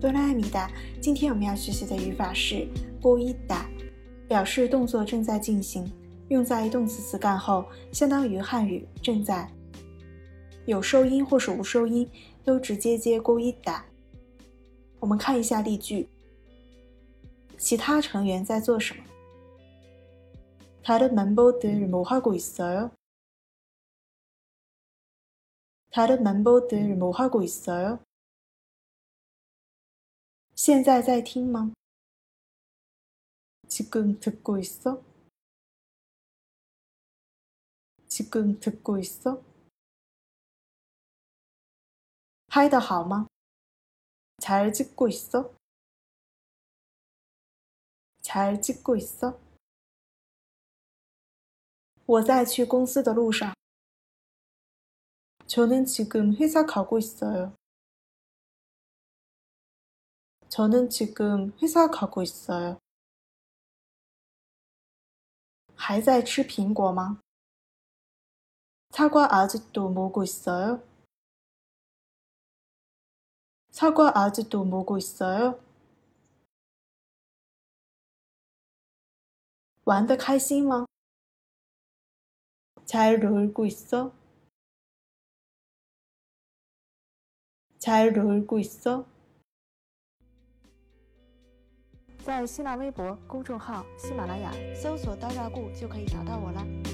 哆啦咪哒，今天我们要学习的语法是고있 다， 表示动作正在进行，用在动词词干后，相当于汉语正在。有收音或是无收音，都直接接고있 다。 我们看一下例句，其他成员在做什么？다른멤버들뭐하고있어 요？ 다른멤버들뭐하고있어 요？ 现在在听吗？지금듣고있어지금듣고있어拍的好吗？잘찍고있어잘찍고있어我在去公司的路上。저는지금회사가고있어요 저는 지금 회사 가고 있어요. 还在吃苹果吗? 사과 아직도 먹고 있어요? 사과 아직도 먹고 있어요? 玩得开心吗? 잘 놀고 있어? 잘 놀고 있어? 在新浪微博公众号“喜马拉雅”搜索“刀扎固”就可以找到我了。